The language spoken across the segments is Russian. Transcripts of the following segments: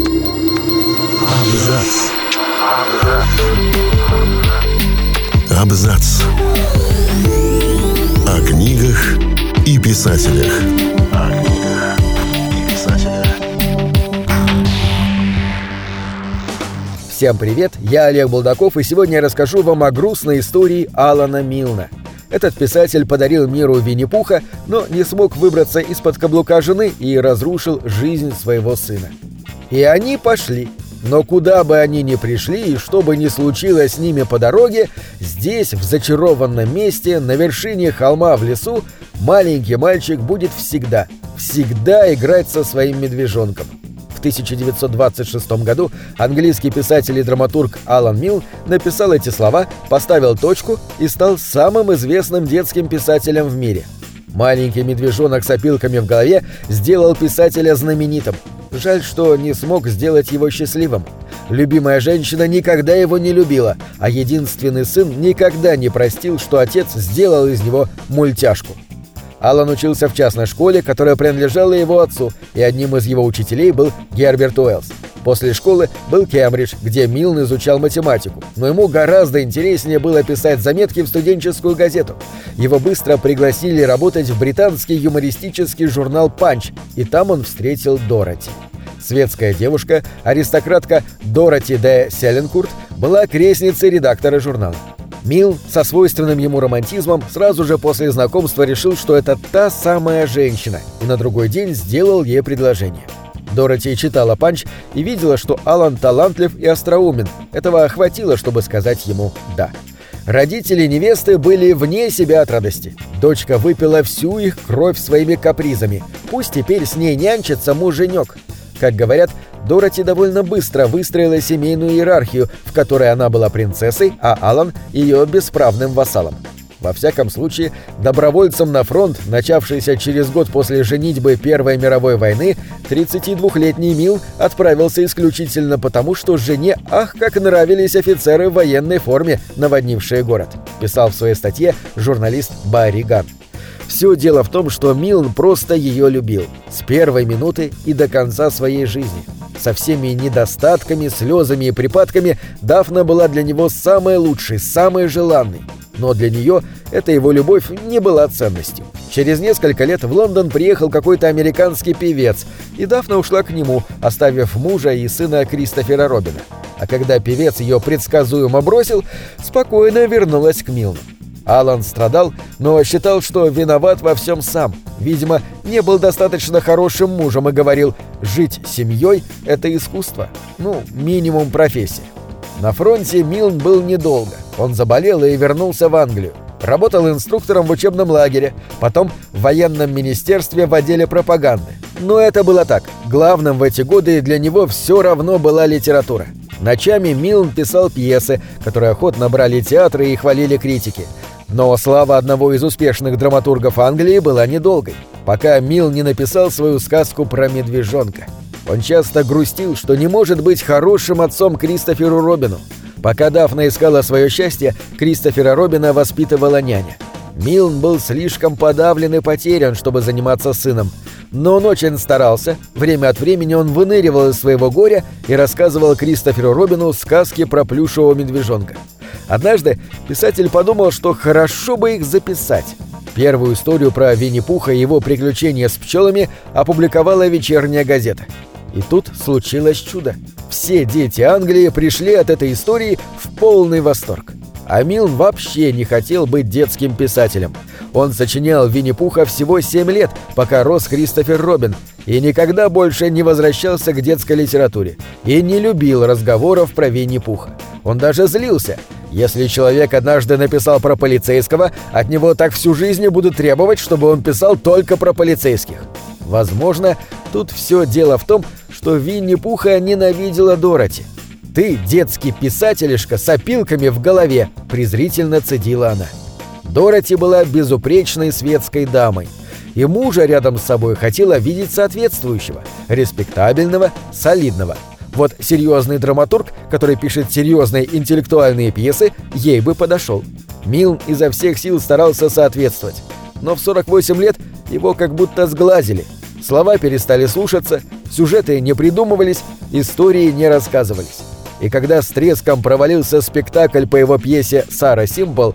Абзац. Абзац. О книгах и писателях. О книгах и писателях. Всем привет, я Олег Булдаков, и сегодня я расскажу вам о грустной истории Алана Милна. Этот писатель подарил миру Винни-Пуха, но не смог выбраться из-под каблука жены и разрушил жизнь своего сына. И они пошли. Но куда бы они ни пришли и что бы ни случилось с ними по дороге, здесь, в зачарованном месте, на вершине холма в лесу, маленький мальчик будет всегда, всегда играть со своим медвежонком. В 1926 году английский писатель и драматург Алан Милл написал эти слова, поставил точку и стал самым известным детским писателем в мире. Маленький медвежонок с опилками в голове сделал писателя знаменитым. Жаль, что не смог сделать его счастливым. Любимая женщина никогда его не любила, а единственный сын никогда не простил, что отец сделал из него мультяшку. Алан учился в частной школе, которая принадлежала его отцу, и одним из его учителей был Герберт Уэллс. После школы был Кембридж, где Милн изучал математику, но ему гораздо интереснее было писать заметки в студенческую газету. Его быстро пригласили работать в британский юмористический журнал «Панч», и там он встретил Дороти. Светская девушка, аристократка Дороти де Селенкурт, была крестницей редактора журнала. Мил со свойственным ему романтизмом сразу же после знакомства решил, что это та самая женщина, и на другой день сделал ей предложение. Дороти читала «Панч» и видела, что Алан талантлив и остроумен. Этого хватило, чтобы сказать ему «да». Родители невесты были вне себя от радости. Дочка выпила всю их кровь своими капризами. Пусть теперь с ней нянчится муженек. Как говорят, Дороти довольно быстро выстроила семейную иерархию, в которой она была принцессой, а Алан — ее бесправным вассалом. Во всяком случае, добровольцем на фронт, начавшийся через год после женитьбы Первой мировой войны, 32-летний Мил отправился исключительно потому, что жене ах как нравились офицеры в военной форме, наводнившие город, писал в своей статье журналист Барри Ган. Все дело в том, что Милн просто ее любил. С первой минуты и до конца своей жизни. Со всеми недостатками, слезами и припадками Дафна была для него самой лучшей, самой желанной. Но для нее эта его любовь не была ценностью. Через несколько лет в Лондон приехал какой-то американский певец, и Дафна ушла к нему, оставив мужа и сына Кристофера Робина. А когда певец ее предсказуемо бросил, спокойно вернулась к Милну. Алан страдал, но считал, что виноват во всем сам. Видимо, не был достаточно хорошим мужем и говорил, жить семьей – это искусство. Ну, минимум профессия. На фронте Милн был недолго. Он заболел и вернулся в Англию. Работал инструктором в учебном лагере, потом в военном министерстве в отделе пропаганды. Но это было так. Главным в эти годы для него все равно была литература. Ночами Милн писал пьесы, которые охотно брали театры и хвалили критики. Но слава одного из успешных драматургов Англии была недолгой, пока Мил не написал свою сказку про медвежонка. Он часто грустил, что не может быть хорошим отцом Кристоферу Робину. Пока Дафна искала свое счастье, Кристофера Робина воспитывала няня. Милн был слишком подавлен и потерян, чтобы заниматься сыном. Но он очень старался. Время от времени он выныривал из своего горя и рассказывал Кристоферу Робину сказки про плюшевого медвежонка. Однажды писатель подумал, что хорошо бы их записать. Первую историю про Винни-Пуха и его приключения с пчелами опубликовала вечерняя газета. И тут случилось чудо. Все дети Англии пришли от этой истории в полный восторг. А Милн вообще не хотел быть детским писателем. Он сочинял Винни-Пуха всего 7 лет, пока рос Кристофер Робин, и никогда больше не возвращался к детской литературе, и не любил разговоров про Винни-Пуха. Он даже злился. Если человек однажды написал про полицейского, от него так всю жизнь будут требовать, чтобы он писал только про полицейских. Возможно, тут все дело в том, что Винни-Пуха ненавидела Дороти. «Ты детский писателишка с опилками в голове», — презрительно цедила она. Дороти была безупречной светской дамой. И мужа рядом с собой хотела видеть соответствующего, респектабельного, солидного. Вот серьезный драматург, который пишет серьезные интеллектуальные пьесы, ей бы подошел. Милн изо всех сил старался соответствовать. Но в 48 лет его как будто сглазили. Слова перестали слушаться, Сюжеты не придумывались, истории не рассказывались. И когда с треском провалился спектакль по его пьесе «Сара Симпл»,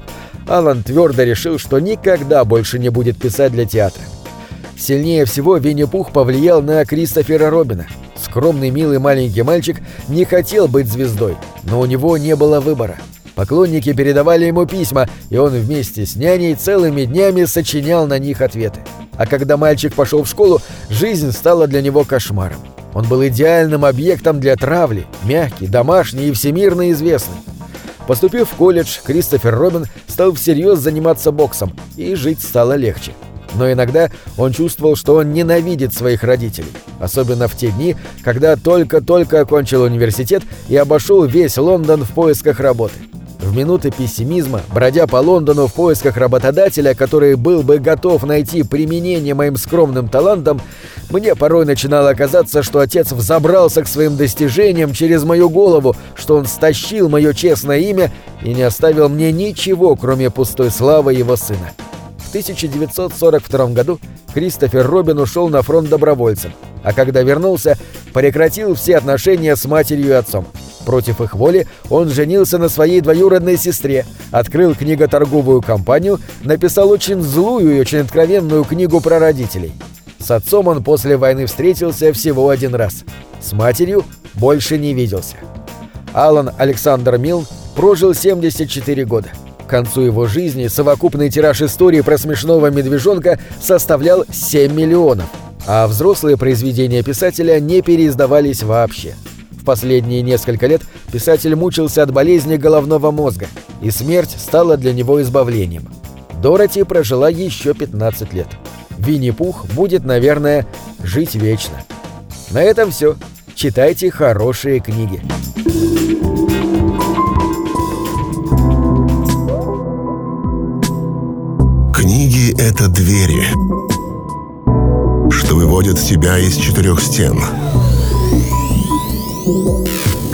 Алан твердо решил, что никогда больше не будет писать для театра. Сильнее всего Винни-Пух повлиял на Кристофера Робина. Скромный милый маленький мальчик не хотел быть звездой, но у него не было выбора. Поклонники передавали ему письма, и он вместе с няней целыми днями сочинял на них ответы. А когда мальчик пошел в школу, жизнь стала для него кошмаром. Он был идеальным объектом для травли, мягкий, домашний и всемирно известный. Поступив в колледж, Кристофер Робин стал всерьез заниматься боксом, и жить стало легче. Но иногда он чувствовал, что он ненавидит своих родителей, особенно в те дни, когда только-только окончил университет и обошел весь Лондон в поисках работы. В минуты пессимизма, бродя по Лондону в поисках работодателя, который был бы готов найти применение моим скромным талантам, мне порой начинало казаться, что отец взобрался к своим достижениям через мою голову, что он стащил мое честное имя и не оставил мне ничего, кроме пустой славы его сына. В 1942 году Кристофер Робин ушел на фронт добровольцем, а когда вернулся, прекратил все отношения с матерью и отцом. Против их воли он женился на своей двоюродной сестре, открыл книготорговую компанию, написал очень злую и очень откровенную книгу про родителей. С отцом он после войны встретился всего один раз. С матерью больше не виделся. Алан Александр Милл прожил 74 года. К концу его жизни совокупный тираж истории про смешного медвежонка составлял 7 миллионов, а взрослые произведения писателя не переиздавались вообще последние несколько лет писатель мучился от болезни головного мозга, и смерть стала для него избавлением. Дороти прожила еще 15 лет. Винни-Пух будет, наверное, жить вечно. На этом все. Читайте хорошие книги. Книги — это двери, что выводят тебя из четырех стен —